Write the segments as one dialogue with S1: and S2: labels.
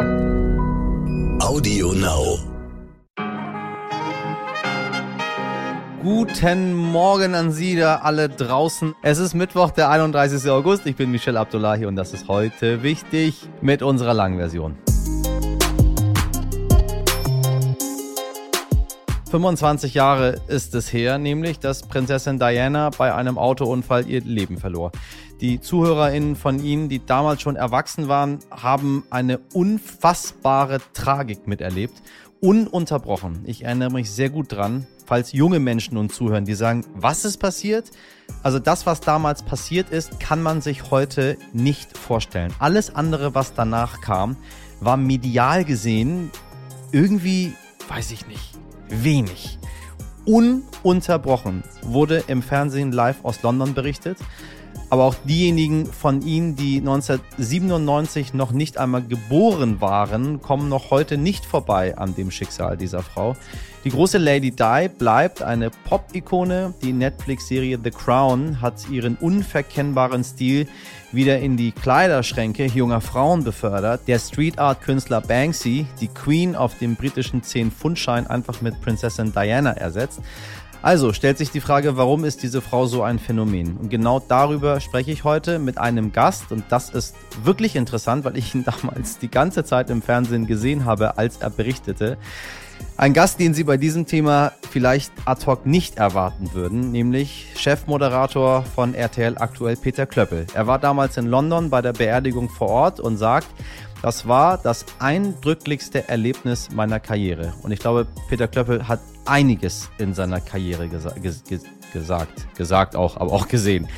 S1: Audio Now.
S2: Guten Morgen an Sie da alle draußen. Es ist Mittwoch, der 31. August. Ich bin Michel Abdullahi und das ist heute wichtig mit unserer langen Version. 25 Jahre ist es her, nämlich, dass Prinzessin Diana bei einem Autounfall ihr Leben verlor. Die ZuhörerInnen von Ihnen, die damals schon erwachsen waren, haben eine unfassbare Tragik miterlebt. Ununterbrochen. Ich erinnere mich sehr gut dran, falls junge Menschen uns zuhören, die sagen, was ist passiert? Also das, was damals passiert ist, kann man sich heute nicht vorstellen. Alles andere, was danach kam, war medial gesehen irgendwie, weiß ich nicht, wenig. Ununterbrochen wurde im Fernsehen live aus London berichtet. Aber auch diejenigen von Ihnen, die 1997 noch nicht einmal geboren waren, kommen noch heute nicht vorbei an dem Schicksal dieser Frau. Die große Lady Di bleibt eine Pop-Ikone. Die Netflix-Serie The Crown hat ihren unverkennbaren Stil wieder in die Kleiderschränke junger Frauen befördert. Der Street Art Künstler Banksy, die Queen auf dem britischen 10-Pfund-Schein einfach mit Prinzessin Diana ersetzt. Also stellt sich die Frage, warum ist diese Frau so ein Phänomen? Und genau darüber spreche ich heute mit einem Gast und das ist wirklich interessant, weil ich ihn damals die ganze Zeit im Fernsehen gesehen habe, als er berichtete. Ein Gast, den Sie bei diesem Thema vielleicht ad hoc nicht erwarten würden, nämlich Chefmoderator von RTL aktuell Peter Klöppel. Er war damals in London bei der Beerdigung vor Ort und sagt, das war das eindrücklichste Erlebnis meiner Karriere. Und ich glaube, Peter Klöppel hat einiges in seiner Karriere gesa ges gesagt, gesagt auch, aber auch gesehen.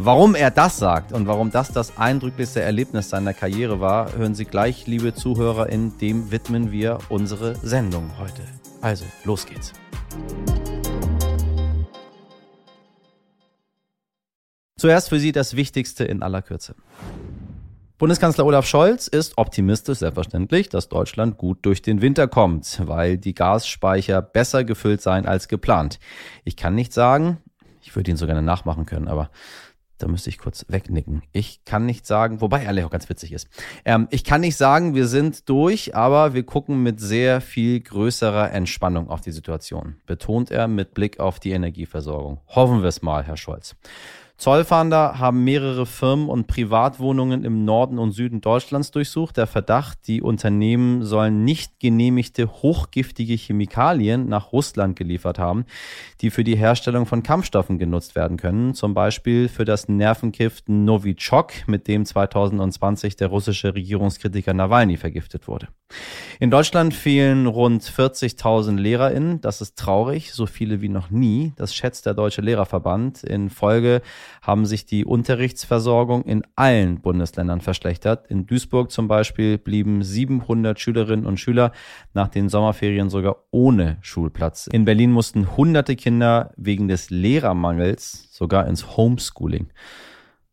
S2: Warum er das sagt und warum das das eindrücklichste Erlebnis seiner Karriere war, hören Sie gleich, liebe ZuhörerInnen. Dem widmen wir unsere Sendung heute. Also, los geht's. Zuerst für Sie das Wichtigste in aller Kürze. Bundeskanzler Olaf Scholz ist optimistisch, selbstverständlich, dass Deutschland gut durch den Winter kommt, weil die Gasspeicher besser gefüllt seien als geplant. Ich kann nicht sagen, ich würde ihn so gerne nachmachen können, aber da müsste ich kurz wegnicken. Ich kann nicht sagen, wobei er auch ganz witzig ist. Ähm, ich kann nicht sagen, wir sind durch, aber wir gucken mit sehr viel größerer Entspannung auf die Situation, betont er mit Blick auf die Energieversorgung. Hoffen wir es mal, Herr Scholz. Zollfahnder haben mehrere Firmen und Privatwohnungen im Norden und Süden Deutschlands durchsucht. Der Verdacht, die Unternehmen sollen nicht genehmigte hochgiftige Chemikalien nach Russland geliefert haben, die für die Herstellung von Kampfstoffen genutzt werden können. Zum Beispiel für das Nervengift Novichok, mit dem 2020 der russische Regierungskritiker Nawalny vergiftet wurde. In Deutschland fehlen rund 40.000 LehrerInnen. Das ist traurig, so viele wie noch nie. Das schätzt der Deutsche Lehrerverband. In Folge haben sich die Unterrichtsversorgung in allen Bundesländern verschlechtert. In Duisburg zum Beispiel blieben 700 Schülerinnen und Schüler nach den Sommerferien sogar ohne Schulplatz. In Berlin mussten hunderte Kinder wegen des Lehrermangels sogar ins Homeschooling.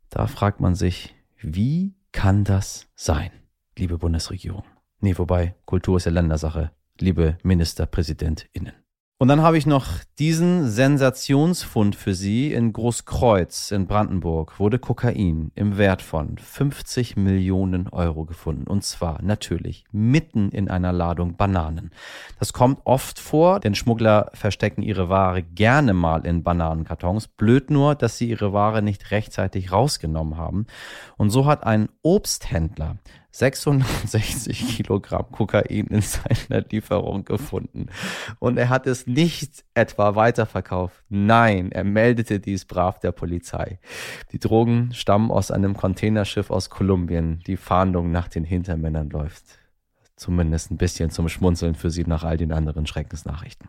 S2: Da fragt man sich, wie kann das sein, liebe Bundesregierung? Nee, wobei, Kultur ist ja Ländersache, liebe MinisterpräsidentInnen. Und dann habe ich noch diesen Sensationsfund für Sie. In Großkreuz in Brandenburg wurde Kokain im Wert von 50 Millionen Euro gefunden. Und zwar natürlich mitten in einer Ladung Bananen. Das kommt oft vor, denn Schmuggler verstecken ihre Ware gerne mal in Bananenkartons. Blöd nur, dass sie ihre Ware nicht rechtzeitig rausgenommen haben. Und so hat ein Obsthändler 660 Kilogramm Kokain in seiner Lieferung gefunden. Und er hat es nicht etwa weiterverkauft. Nein, er meldete dies brav der Polizei. Die Drogen stammen aus einem Containerschiff aus Kolumbien. Die Fahndung nach den Hintermännern läuft. Zumindest ein bisschen zum Schmunzeln für sie nach all den anderen Schreckensnachrichten.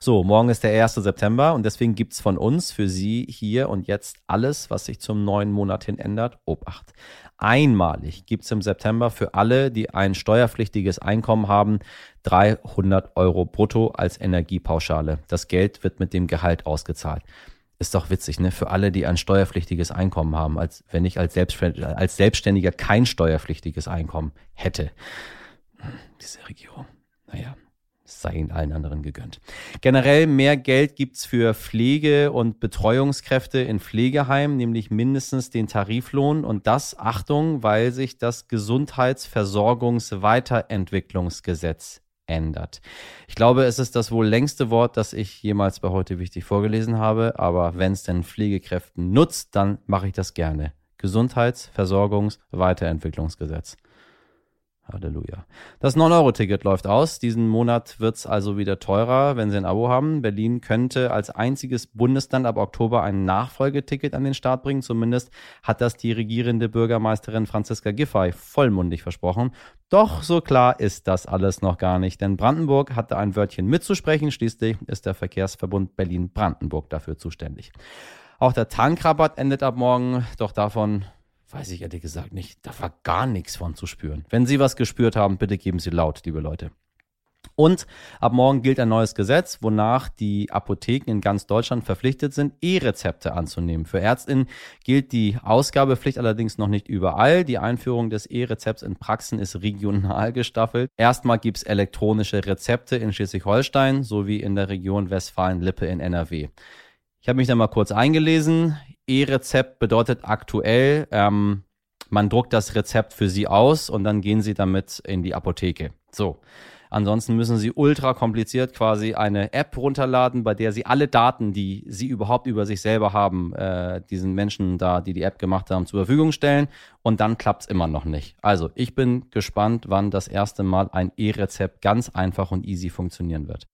S2: So, morgen ist der 1. September und deswegen gibt's von uns für Sie hier und jetzt alles, was sich zum neuen Monat hin ändert. Obacht. Einmalig gibt's im September für alle, die ein steuerpflichtiges Einkommen haben, 300 Euro brutto als Energiepauschale. Das Geld wird mit dem Gehalt ausgezahlt. Ist doch witzig, ne? Für alle, die ein steuerpflichtiges Einkommen haben, als wenn ich als, Selbstständiger, als Selbstständiger kein steuerpflichtiges Einkommen hätte. Diese Regierung. Naja. Sei ihnen allen anderen gegönnt. Generell mehr Geld gibt's für Pflege- und Betreuungskräfte in Pflegeheimen, nämlich mindestens den Tariflohn und das, Achtung, weil sich das Gesundheitsversorgungsweiterentwicklungsgesetz ändert. Ich glaube, es ist das wohl längste Wort, das ich jemals bei heute wichtig vorgelesen habe, aber wenn es denn Pflegekräften nutzt, dann mache ich das gerne. Gesundheitsversorgungsweiterentwicklungsgesetz. Halleluja. Das 9-Euro-Ticket läuft aus. Diesen Monat wird es also wieder teurer, wenn Sie ein Abo haben. Berlin könnte als einziges Bundesland ab Oktober ein Nachfolgeticket an den Start bringen. Zumindest hat das die regierende Bürgermeisterin Franziska Giffey vollmundig versprochen. Doch so klar ist das alles noch gar nicht, denn Brandenburg hatte ein Wörtchen mitzusprechen. Schließlich ist der Verkehrsverbund Berlin-Brandenburg dafür zuständig. Auch der Tankrabatt endet ab morgen, doch davon weiß ich ehrlich gesagt nicht. Da war gar nichts von zu spüren. Wenn Sie was gespürt haben, bitte geben Sie laut, liebe Leute. Und ab morgen gilt ein neues Gesetz, wonach die Apotheken in ganz Deutschland verpflichtet sind, E-Rezepte anzunehmen. Für Ärztinnen gilt die Ausgabepflicht allerdings noch nicht überall. Die Einführung des E-Rezepts in Praxen ist regional gestaffelt. Erstmal gibt's elektronische Rezepte in Schleswig-Holstein sowie in der Region Westfalen-Lippe in NRW. Ich habe mich da mal kurz eingelesen. E-Rezept bedeutet aktuell, ähm, man druckt das Rezept für Sie aus und dann gehen Sie damit in die Apotheke. So. Ansonsten müssen Sie ultra kompliziert quasi eine App runterladen, bei der Sie alle Daten, die Sie überhaupt über sich selber haben, äh, diesen Menschen da, die die App gemacht haben, zur Verfügung stellen. Und dann klappt's immer noch nicht. Also ich bin gespannt, wann das erste Mal ein E-Rezept ganz einfach und easy funktionieren wird.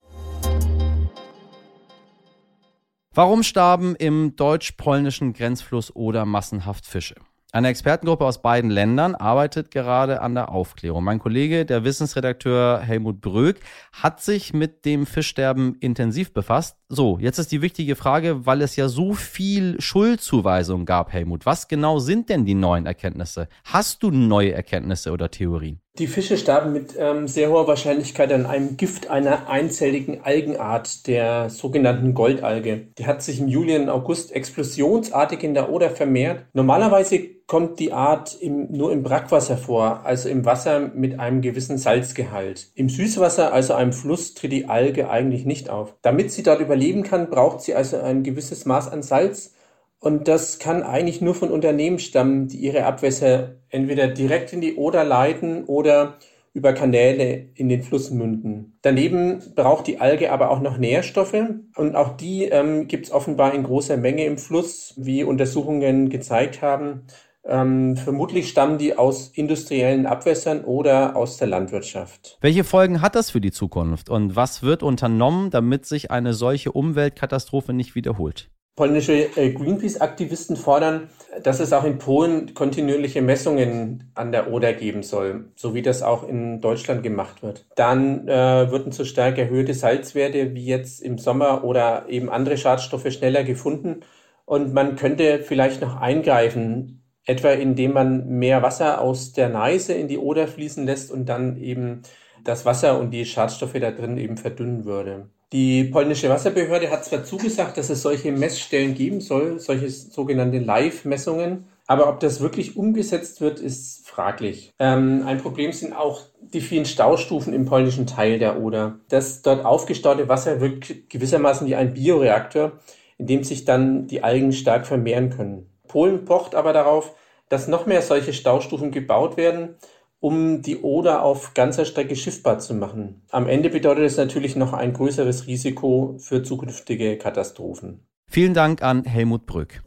S2: Warum starben im deutsch-polnischen Grenzfluss Oder massenhaft Fische? Eine Expertengruppe aus beiden Ländern arbeitet gerade an der Aufklärung. Mein Kollege, der Wissensredakteur Helmut Bröck, hat sich mit dem Fischsterben intensiv befasst. So, jetzt ist die wichtige Frage, weil es ja so viel Schuldzuweisung gab, Helmut. Was genau sind denn die neuen Erkenntnisse? Hast du neue Erkenntnisse oder Theorien?
S1: Die Fische starben mit ähm, sehr hoher Wahrscheinlichkeit an einem Gift einer einzelligen Algenart, der sogenannten Goldalge. Die hat sich im Juli und August explosionsartig in der Oder vermehrt. Normalerweise kommt die Art im, nur im Brackwasser vor, also im Wasser mit einem gewissen Salzgehalt. Im Süßwasser, also einem Fluss, tritt die Alge eigentlich nicht auf. Damit sie dort überleben kann, braucht sie also ein gewisses Maß an Salz und das kann eigentlich nur von Unternehmen stammen, die ihre Abwässer entweder direkt in die Oder leiten oder über Kanäle in den Fluss münden. Daneben braucht die Alge aber auch noch Nährstoffe und auch die ähm, gibt es offenbar in großer Menge im Fluss, wie Untersuchungen gezeigt haben. Ähm, vermutlich stammen die aus industriellen Abwässern oder aus der Landwirtschaft.
S2: Welche Folgen hat das für die Zukunft und was wird unternommen, damit sich eine solche Umweltkatastrophe nicht wiederholt?
S1: Polnische äh, Greenpeace-Aktivisten fordern, dass es auch in Polen kontinuierliche Messungen an der Oder geben soll, so wie das auch in Deutschland gemacht wird. Dann äh, würden so stark erhöhte Salzwerte wie jetzt im Sommer oder eben andere Schadstoffe schneller gefunden und man könnte vielleicht noch eingreifen, etwa indem man mehr Wasser aus der Neiße in die Oder fließen lässt und dann eben das Wasser und die Schadstoffe da drin eben verdünnen würde. Die polnische Wasserbehörde hat zwar zugesagt, dass es solche Messstellen geben soll, solche sogenannte Live-Messungen, aber ob das wirklich umgesetzt wird, ist fraglich. Ähm, ein Problem sind auch die vielen Staustufen im polnischen Teil der Oder. Das dort aufgestaute Wasser wirkt gewissermaßen wie ein Bioreaktor, in dem sich dann die Algen stark vermehren können. Polen pocht aber darauf, dass noch mehr solche Staustufen gebaut werden um die Oder auf ganzer Strecke schiffbar zu machen. Am Ende bedeutet es natürlich noch ein größeres Risiko für zukünftige Katastrophen.
S2: Vielen Dank an Helmut Brück.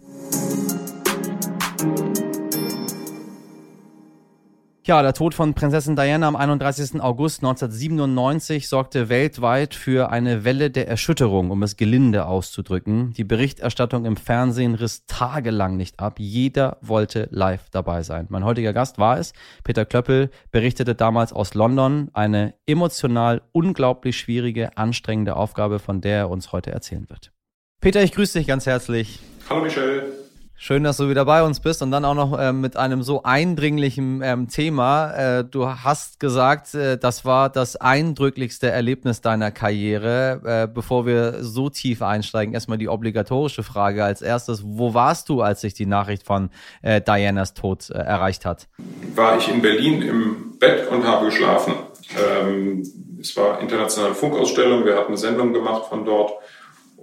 S2: Ja, der Tod von Prinzessin Diana am 31. August 1997 sorgte weltweit für eine Welle der Erschütterung, um es gelinde auszudrücken. Die Berichterstattung im Fernsehen riss tagelang nicht ab. Jeder wollte live dabei sein. Mein heutiger Gast war es. Peter Klöppel berichtete damals aus London eine emotional unglaublich schwierige, anstrengende Aufgabe, von der er uns heute erzählen wird. Peter, ich grüße dich ganz herzlich.
S3: Hallo Michel.
S2: Schön, dass du wieder bei uns bist und dann auch noch äh, mit einem so eindringlichen ähm, Thema. Äh, du hast gesagt, äh, das war das eindrücklichste Erlebnis deiner Karriere. Äh, bevor wir so tief einsteigen, erstmal die obligatorische Frage als erstes. Wo warst du, als sich die Nachricht von äh, Dianas Tod äh, erreicht hat?
S3: War ich in Berlin im Bett und habe geschlafen. Ähm, es war internationale Funkausstellung, wir hatten eine Sendung gemacht von dort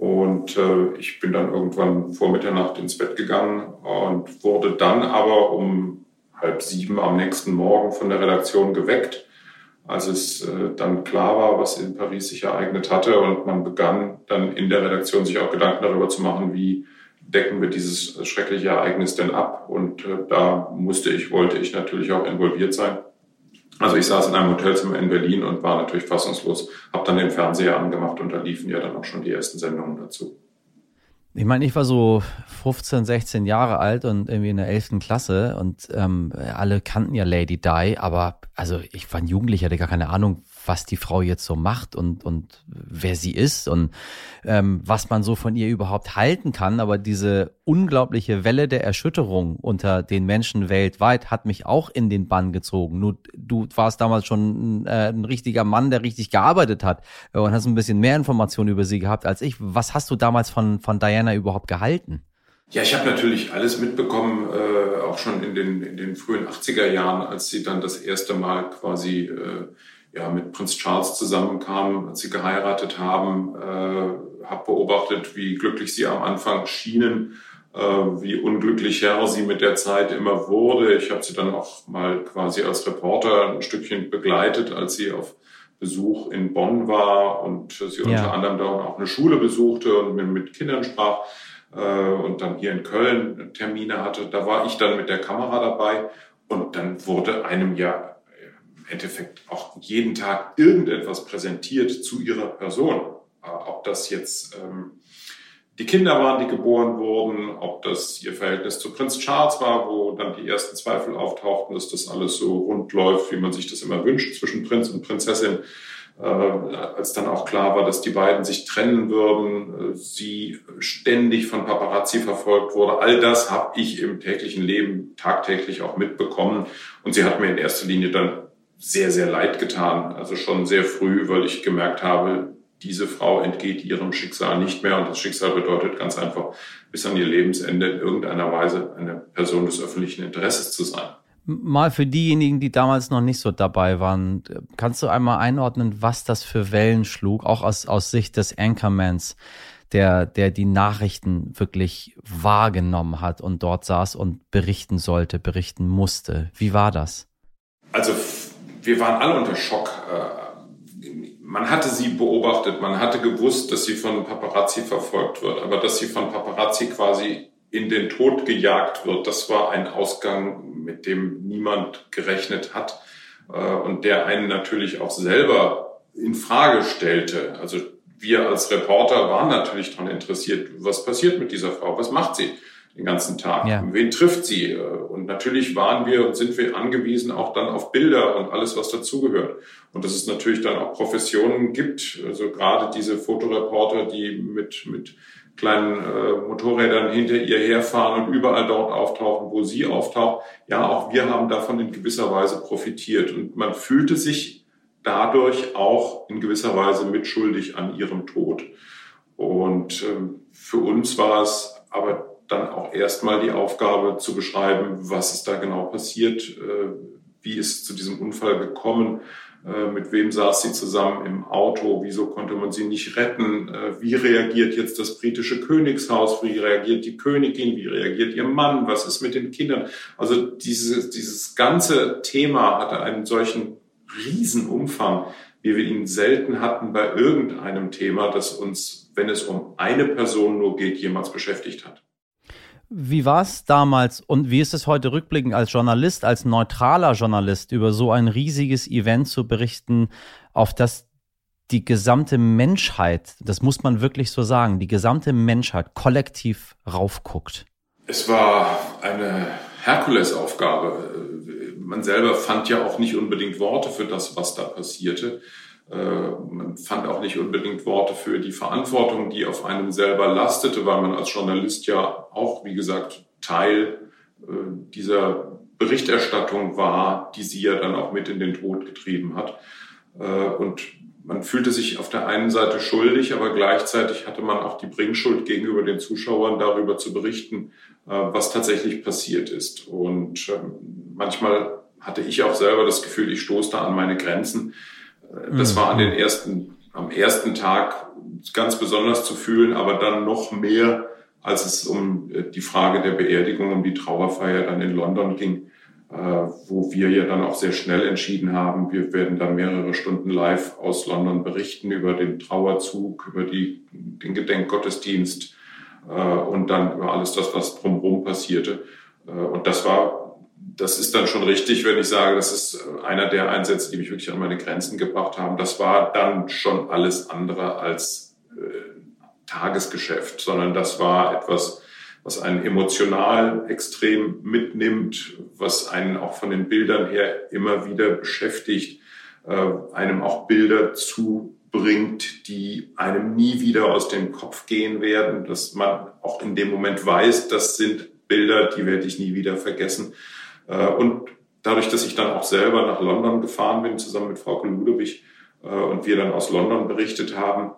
S3: und äh, ich bin dann irgendwann vor Mitternacht ins Bett gegangen und wurde dann aber um halb sieben am nächsten Morgen von der Redaktion geweckt, als es äh, dann klar war, was in Paris sich ereignet hatte. Und man begann dann in der Redaktion sich auch Gedanken darüber zu machen, wie decken wir dieses schreckliche Ereignis denn ab? Und äh, da musste ich, wollte ich natürlich auch involviert sein. Also ich saß in einem Hotelzimmer in Berlin und war natürlich fassungslos, habe dann den Fernseher angemacht und da liefen ja dann auch schon die ersten Sendungen dazu.
S2: Ich meine, ich war so 15, 16 Jahre alt und irgendwie in der 11. Klasse und ähm, alle kannten ja Lady Di, aber also ich war ein Jugendlicher, hatte gar keine Ahnung, was die Frau jetzt so macht und, und wer sie ist und ähm, was man so von ihr überhaupt halten kann. Aber diese unglaubliche Welle der Erschütterung unter den Menschen weltweit hat mich auch in den Bann gezogen. Nur du warst damals schon äh, ein richtiger Mann, der richtig gearbeitet hat äh, und hast ein bisschen mehr Informationen über sie gehabt als ich. Was hast du damals von, von Diana überhaupt gehalten?
S3: Ja, ich habe natürlich alles mitbekommen, äh, auch schon in den, in den frühen 80er Jahren, als sie dann das erste Mal quasi äh, ja, mit Prinz Charles zusammenkam, als sie geheiratet haben, äh, habe beobachtet, wie glücklich sie am Anfang schienen, äh, wie unglücklicher sie mit der Zeit immer wurde. Ich habe sie dann auch mal quasi als Reporter ein Stückchen begleitet, als sie auf Besuch in Bonn war und sie ja. unter anderem da auch eine Schule besuchte und mit, mit Kindern sprach äh, und dann hier in Köln Termine hatte. Da war ich dann mit der Kamera dabei und dann wurde einem ja Endeffekt auch jeden Tag irgendetwas präsentiert zu ihrer Person. Äh, ob das jetzt ähm, die Kinder waren, die geboren wurden, ob das ihr Verhältnis zu Prinz Charles war, wo dann die ersten Zweifel auftauchten, dass das alles so rund läuft, wie man sich das immer wünscht zwischen Prinz und Prinzessin. Äh, als dann auch klar war, dass die beiden sich trennen würden, äh, sie ständig von Paparazzi verfolgt wurde. All das habe ich im täglichen Leben tagtäglich auch mitbekommen. Und sie hat mir in erster Linie dann sehr, sehr leid getan. Also schon sehr früh, weil ich gemerkt habe, diese Frau entgeht ihrem Schicksal nicht mehr. Und das Schicksal bedeutet ganz einfach, bis an ihr Lebensende in irgendeiner Weise eine Person des öffentlichen Interesses zu sein.
S2: Mal für diejenigen, die damals noch nicht so dabei waren, kannst du einmal einordnen, was das für Wellen schlug, auch aus, aus Sicht des Anchormans, der, der die Nachrichten wirklich wahrgenommen hat und dort saß und berichten sollte, berichten musste. Wie war das?
S3: Also wir waren alle unter Schock. Äh, man hatte sie beobachtet, man hatte gewusst, dass sie von Paparazzi verfolgt wird, aber dass sie von Paparazzi quasi in den Tod gejagt wird, das war ein Ausgang, mit dem niemand gerechnet hat äh, und der einen natürlich auch selber in Frage stellte. Also wir als Reporter waren natürlich daran interessiert, was passiert mit dieser Frau, was macht sie? Den ganzen Tag. Ja. Wen trifft sie? Und natürlich waren wir und sind wir angewiesen auch dann auf Bilder und alles, was dazugehört. Und dass es natürlich dann auch Professionen gibt, also gerade diese Fotoreporter, die mit, mit kleinen äh, Motorrädern hinter ihr herfahren und überall dort auftauchen, wo sie auftaucht. Ja, auch wir haben davon in gewisser Weise profitiert. Und man fühlte sich dadurch auch in gewisser Weise mitschuldig an ihrem Tod. Und ähm, für uns war es aber dann auch erstmal die Aufgabe zu beschreiben, was ist da genau passiert, äh, wie ist zu diesem Unfall gekommen, äh, mit wem saß sie zusammen im Auto, wieso konnte man sie nicht retten, äh, wie reagiert jetzt das britische Königshaus, wie reagiert die Königin, wie reagiert ihr Mann, was ist mit den Kindern. Also dieses, dieses ganze Thema hatte einen solchen Riesenumfang, wie wir ihn selten hatten bei irgendeinem Thema, das uns, wenn es um eine Person nur geht, jemals beschäftigt hat.
S2: Wie war es damals und wie ist es heute rückblickend als Journalist, als neutraler Journalist über so ein riesiges Event zu berichten, auf das die gesamte Menschheit, das muss man wirklich so sagen, die gesamte Menschheit kollektiv raufguckt?
S3: Es war eine Herkulesaufgabe. Man selber fand ja auch nicht unbedingt Worte für das, was da passierte. Äh, man fand auch nicht unbedingt Worte für die Verantwortung, die auf einem selber lastete, weil man als Journalist ja auch, wie gesagt, Teil äh, dieser Berichterstattung war, die sie ja dann auch mit in den Tod getrieben hat. Äh, und man fühlte sich auf der einen Seite schuldig, aber gleichzeitig hatte man auch die Bringschuld gegenüber den Zuschauern darüber zu berichten, was tatsächlich passiert ist. Und ähm, manchmal hatte ich auch selber das Gefühl, ich stoße da an meine Grenzen. Das mhm. war an den ersten, am ersten Tag ganz besonders zu fühlen, aber dann noch mehr, als es um äh, die Frage der Beerdigung, um die Trauerfeier dann in London ging, äh, wo wir ja dann auch sehr schnell entschieden haben, wir werden dann mehrere Stunden live aus London berichten über den Trauerzug, über die, den Gedenkgottesdienst äh, und dann über alles das, was drumherum passierte. Und das war, das ist dann schon richtig, wenn ich sage, das ist einer der Einsätze, die mich wirklich an meine Grenzen gebracht haben. Das war dann schon alles andere als Tagesgeschäft, sondern das war etwas, was einen emotional extrem mitnimmt, was einen auch von den Bildern her immer wieder beschäftigt, äh, einem auch Bilder zubringt, die einem nie wieder aus dem Kopf gehen werden, dass man auch in dem Moment weiß, das sind Bilder, die werde ich nie wieder vergessen. Äh, und dadurch, dass ich dann auch selber nach London gefahren bin, zusammen mit Frau Ludewig, äh, und wir dann aus London berichtet haben,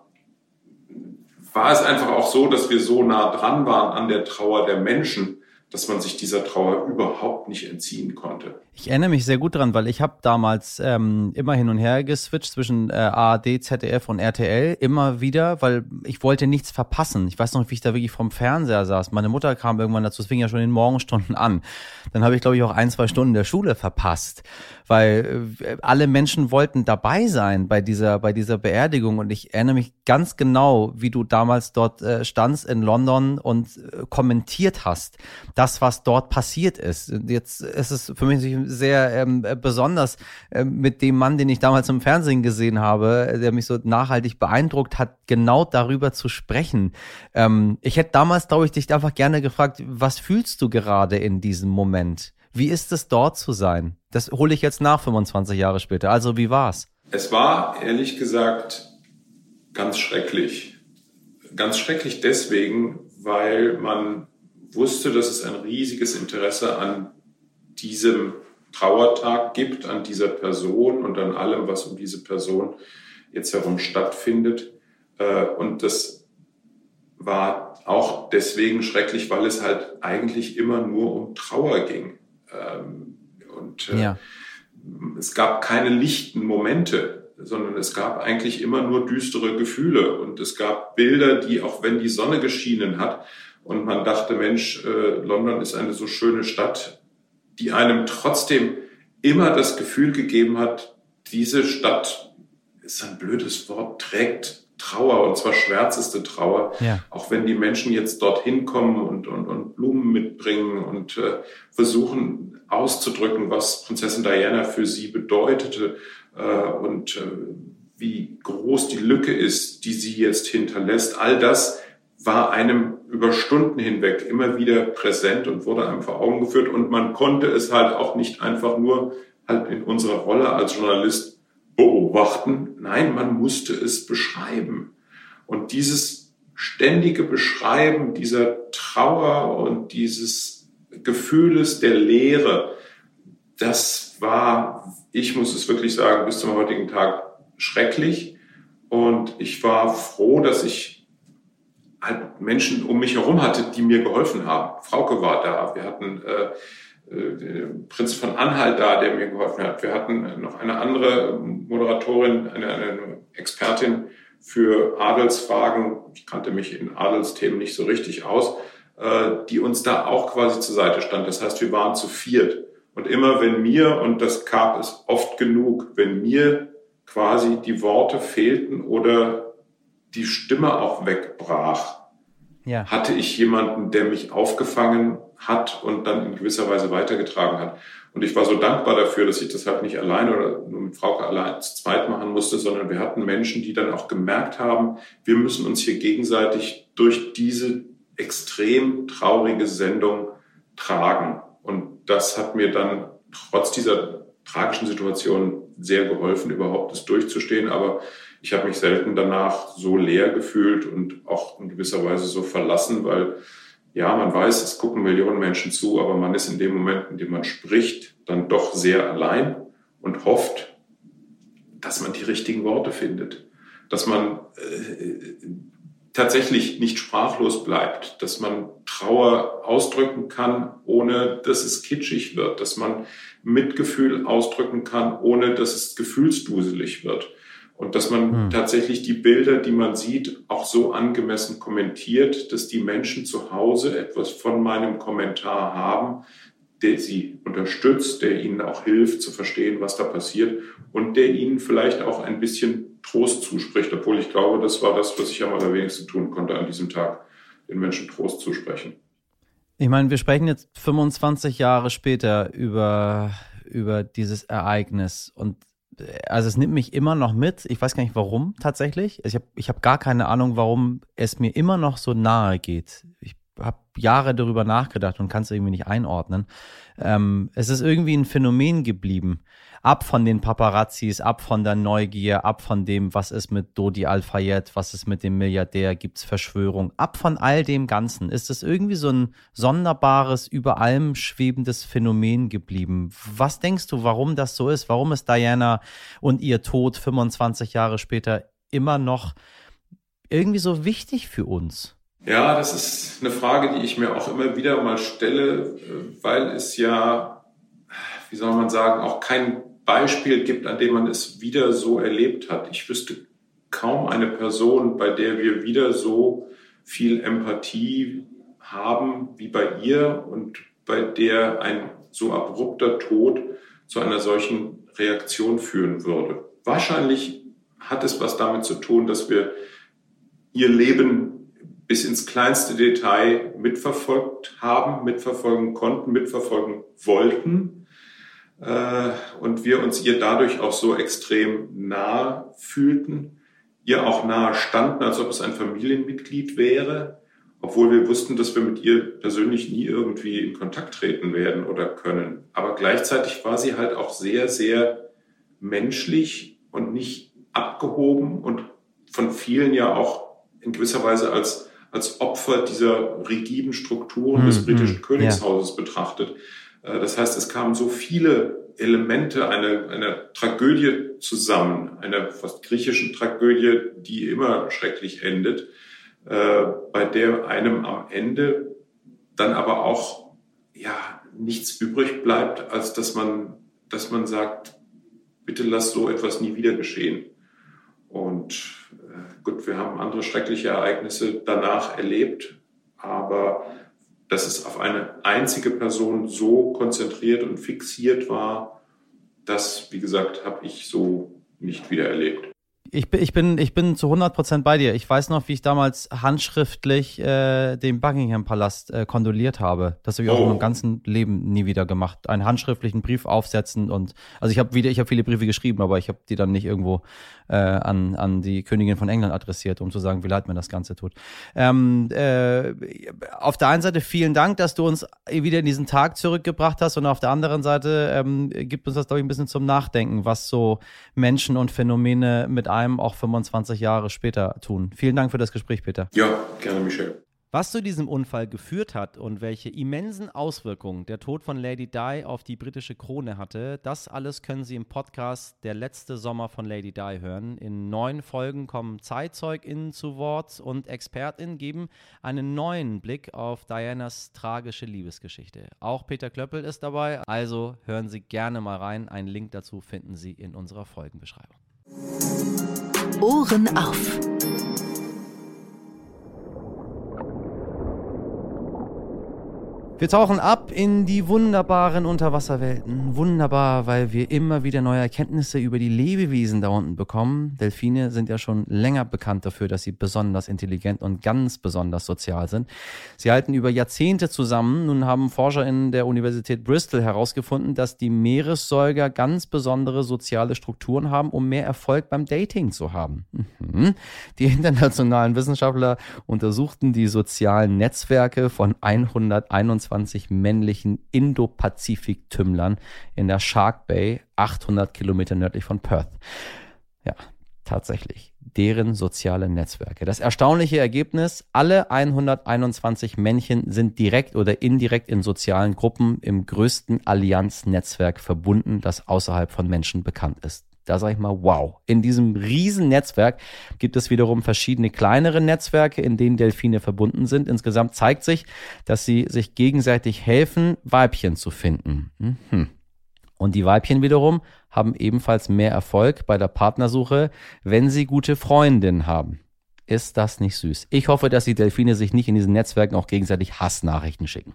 S3: war es einfach auch so, dass wir so nah dran waren an der Trauer der Menschen, dass man sich dieser Trauer überhaupt nicht entziehen konnte.
S2: Ich erinnere mich sehr gut dran, weil ich habe damals ähm, immer hin und her geswitcht zwischen äh, ARD, ZDF und RTL, immer wieder, weil ich wollte nichts verpassen. Ich weiß noch, wie ich da wirklich vom Fernseher saß. Meine Mutter kam irgendwann dazu, es fing ja schon in den Morgenstunden an. Dann habe ich, glaube ich, auch ein, zwei Stunden der Schule verpasst, weil äh, alle Menschen wollten dabei sein bei dieser, bei dieser Beerdigung. Und ich erinnere mich ganz genau, wie du damals dort äh, standst in London und äh, kommentiert hast. Da das, was dort passiert ist. Jetzt ist es für mich sehr ähm, besonders äh, mit dem Mann, den ich damals im Fernsehen gesehen habe, der mich so nachhaltig beeindruckt hat, genau darüber zu sprechen. Ähm, ich hätte damals, glaube ich, dich einfach gerne gefragt, was fühlst du gerade in diesem Moment? Wie ist es dort zu sein? Das hole ich jetzt nach 25 Jahre später. Also wie war's?
S3: Es war ehrlich gesagt ganz schrecklich. Ganz schrecklich deswegen, weil man wusste, dass es ein riesiges Interesse an diesem Trauertag gibt, an dieser Person und an allem, was um diese Person jetzt herum stattfindet. Äh, und das war auch deswegen schrecklich, weil es halt eigentlich immer nur um Trauer ging. Ähm, und äh, ja. es gab keine lichten Momente, sondern es gab eigentlich immer nur düstere Gefühle. Und es gab Bilder, die, auch wenn die Sonne geschienen hat, und man dachte, Mensch, äh, London ist eine so schöne Stadt, die einem trotzdem immer das Gefühl gegeben hat, diese Stadt ist ein blödes Wort, trägt Trauer und zwar schwärzeste Trauer. Ja. Auch wenn die Menschen jetzt dorthin kommen und, und, und Blumen mitbringen und äh, versuchen auszudrücken, was Prinzessin Diana für sie bedeutete äh, und äh, wie groß die Lücke ist, die sie jetzt hinterlässt. All das war einem über Stunden hinweg immer wieder präsent und wurde einem vor Augen geführt und man konnte es halt auch nicht einfach nur halt in unserer Rolle als Journalist beobachten. Nein, man musste es beschreiben. Und dieses ständige Beschreiben dieser Trauer und dieses Gefühles der Leere, das war, ich muss es wirklich sagen, bis zum heutigen Tag schrecklich. Und ich war froh, dass ich halt Menschen um mich herum hatte, die mir geholfen haben. Frauke war da, wir hatten äh, äh, Prinz von Anhalt da, der mir geholfen hat. Wir hatten noch eine andere Moderatorin, eine, eine Expertin für Adelsfragen. Ich kannte mich in Adelsthemen nicht so richtig aus, äh, die uns da auch quasi zur Seite stand. Das heißt, wir waren zu viert. Und immer wenn mir, und das gab es oft genug, wenn mir quasi die Worte fehlten oder die Stimme auch wegbrach, ja. hatte ich jemanden, der mich aufgefangen hat und dann in gewisser Weise weitergetragen hat. Und ich war so dankbar dafür, dass ich das halt nicht alleine oder nur mit Frauke allein zu zweit machen musste, sondern wir hatten Menschen, die dann auch gemerkt haben, wir müssen uns hier gegenseitig durch diese extrem traurige Sendung tragen. Und das hat mir dann trotz dieser tragischen Situation sehr geholfen, überhaupt das durchzustehen. Aber ich habe mich selten danach so leer gefühlt und auch in gewisser Weise so verlassen, weil ja, man weiß, es gucken Millionen Menschen zu, aber man ist in dem Moment, in dem man spricht, dann doch sehr allein und hofft, dass man die richtigen Worte findet, dass man äh, tatsächlich nicht sprachlos bleibt, dass man Trauer ausdrücken kann, ohne dass es kitschig wird, dass man Mitgefühl ausdrücken kann, ohne dass es gefühlsduselig wird. Und dass man hm. tatsächlich die Bilder, die man sieht, auch so angemessen kommentiert, dass die Menschen zu Hause etwas von meinem Kommentar haben, der sie unterstützt, der ihnen auch hilft zu verstehen, was da passiert und der ihnen vielleicht auch ein bisschen Trost zuspricht, obwohl ich glaube, das war das, was ich am allerwenigsten tun konnte an diesem Tag, den Menschen Trost zusprechen.
S2: Ich meine, wir sprechen jetzt 25 Jahre später über, über dieses Ereignis und also es nimmt mich immer noch mit. Ich weiß gar nicht warum tatsächlich. Ich habe ich hab gar keine Ahnung, warum es mir immer noch so nahe geht. Ich habe Jahre darüber nachgedacht und kann es irgendwie nicht einordnen. Ähm, es ist irgendwie ein Phänomen geblieben. Ab von den Paparazzis, ab von der Neugier, ab von dem, was ist mit Dodi Al-Fayed, was ist mit dem Milliardär, gibt's Verschwörung, ab von all dem Ganzen. Ist es irgendwie so ein sonderbares, über allem schwebendes Phänomen geblieben? Was denkst du, warum das so ist? Warum ist Diana und ihr Tod 25 Jahre später immer noch irgendwie so wichtig für uns?
S3: Ja, das ist eine Frage, die ich mir auch immer wieder mal stelle, weil es ja, wie soll man sagen, auch kein Beispiel gibt, an dem man es wieder so erlebt hat. Ich wüsste kaum eine Person, bei der wir wieder so viel Empathie haben wie bei ihr und bei der ein so abrupter Tod zu einer solchen Reaktion führen würde. Wahrscheinlich hat es was damit zu tun, dass wir ihr Leben bis ins kleinste Detail mitverfolgt haben, mitverfolgen konnten, mitverfolgen wollten. Äh, und wir uns ihr dadurch auch so extrem nahe fühlten, ihr auch nahe standen, als ob es ein Familienmitglied wäre, obwohl wir wussten, dass wir mit ihr persönlich nie irgendwie in Kontakt treten werden oder können. Aber gleichzeitig war sie halt auch sehr, sehr menschlich und nicht abgehoben und von vielen ja auch in gewisser Weise als als Opfer dieser rigiden Strukturen des mhm, britischen mhm. Königshauses ja. betrachtet. Äh, das heißt, es kamen so viele Elemente einer, einer Tragödie zusammen, einer fast griechischen Tragödie, die immer schrecklich endet, äh, bei der einem am Ende dann aber auch ja nichts übrig bleibt, als dass man, dass man sagt, bitte lass so etwas nie wieder geschehen. Und Gut, wir haben andere schreckliche Ereignisse danach erlebt, aber dass es auf eine einzige Person so konzentriert und fixiert war, das, wie gesagt, habe ich so nicht wieder erlebt
S2: ich, bin, ich, bin, ich bin zu 100% bei dir. Ich weiß noch, wie ich damals handschriftlich äh, dem Buckingham-Palast äh, kondoliert habe. Das habe ich oh. auch in meinem ganzen Leben nie wieder gemacht. Einen handschriftlichen Brief aufsetzen und also ich habe wieder, ich habe viele Briefe geschrieben, aber ich habe die dann nicht irgendwo äh, an, an die Königin von England adressiert, um zu sagen, wie leid mir das Ganze tut. Ähm, äh, auf der einen Seite vielen Dank, dass du uns wieder in diesen Tag zurückgebracht hast und auf der anderen Seite ähm, gibt uns das, glaube ich, ein bisschen zum Nachdenken, was so Menschen und Phänomene mit einem einem auch 25 Jahre später tun. Vielen Dank für das Gespräch, Peter.
S3: Ja, gerne, Michel.
S2: Was zu diesem Unfall geführt hat und welche immensen Auswirkungen der Tod von Lady Di auf die britische Krone hatte, das alles können Sie im Podcast Der letzte Sommer von Lady Di hören. In neun Folgen kommen ZeitzeugInnen zu Wort und ExpertInnen geben einen neuen Blick auf Dianas tragische Liebesgeschichte. Auch Peter Klöppel ist dabei, also hören Sie gerne mal rein. Einen Link dazu finden Sie in unserer Folgenbeschreibung.
S4: Ohren auf.
S2: Wir tauchen ab in die wunderbaren Unterwasserwelten. Wunderbar, weil wir immer wieder neue Erkenntnisse über die Lebewesen da unten bekommen. Delfine sind ja schon länger bekannt dafür, dass sie besonders intelligent und ganz besonders sozial sind. Sie halten über Jahrzehnte zusammen. Nun haben Forscher in der Universität Bristol herausgefunden, dass die Meeressäuger ganz besondere soziale Strukturen haben, um mehr Erfolg beim Dating zu haben. Mhm. Die internationalen Wissenschaftler untersuchten die sozialen Netzwerke von 121 22 männlichen Indo-Pazifik-Tümmlern in der Shark Bay, 800 Kilometer nördlich von Perth. Ja, tatsächlich. Deren soziale Netzwerke. Das erstaunliche Ergebnis, alle 121 Männchen sind direkt oder indirekt in sozialen Gruppen im größten Allianznetzwerk verbunden, das außerhalb von Menschen bekannt ist. Da sage ich mal, wow. In diesem riesen Netzwerk gibt es wiederum verschiedene kleinere Netzwerke, in denen Delfine verbunden sind. Insgesamt zeigt sich, dass sie sich gegenseitig helfen, Weibchen zu finden. Mhm. Und die Weibchen wiederum haben ebenfalls mehr Erfolg bei der Partnersuche, wenn sie gute Freundinnen haben. Ist das nicht süß? Ich hoffe, dass die Delfine sich nicht in diesen Netzwerken auch gegenseitig Hassnachrichten schicken.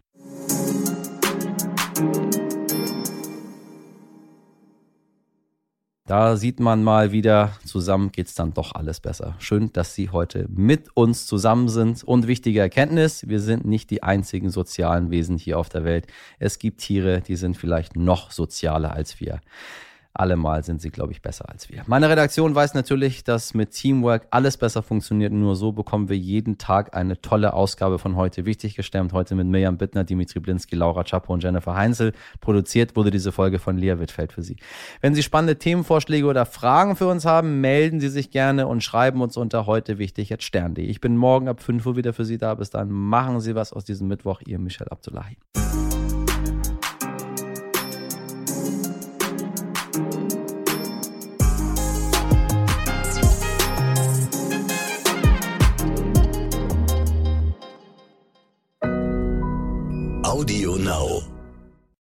S2: Da sieht man mal wieder, zusammen geht's dann doch alles besser. Schön, dass Sie heute mit uns zusammen sind. Und wichtige Erkenntnis, wir sind nicht die einzigen sozialen Wesen hier auf der Welt. Es gibt Tiere, die sind vielleicht noch sozialer als wir allemal sind sie, glaube ich, besser als wir. Meine Redaktion weiß natürlich, dass mit Teamwork alles besser funktioniert. Nur so bekommen wir jeden Tag eine tolle Ausgabe von heute wichtig gestemmt. Heute mit Mirjam Bittner, Dimitri Blinski, Laura Chapo und Jennifer Heinzel. Produziert wurde diese Folge von Lea Wittfeld für Sie. Wenn Sie spannende Themenvorschläge oder Fragen für uns haben, melden Sie sich gerne und schreiben uns unter heute wichtig at stern.de. Ich bin morgen ab 5 Uhr wieder für Sie da. Bis dann machen Sie was aus diesem Mittwoch. Ihr Michel Abdullahi. Audio Now.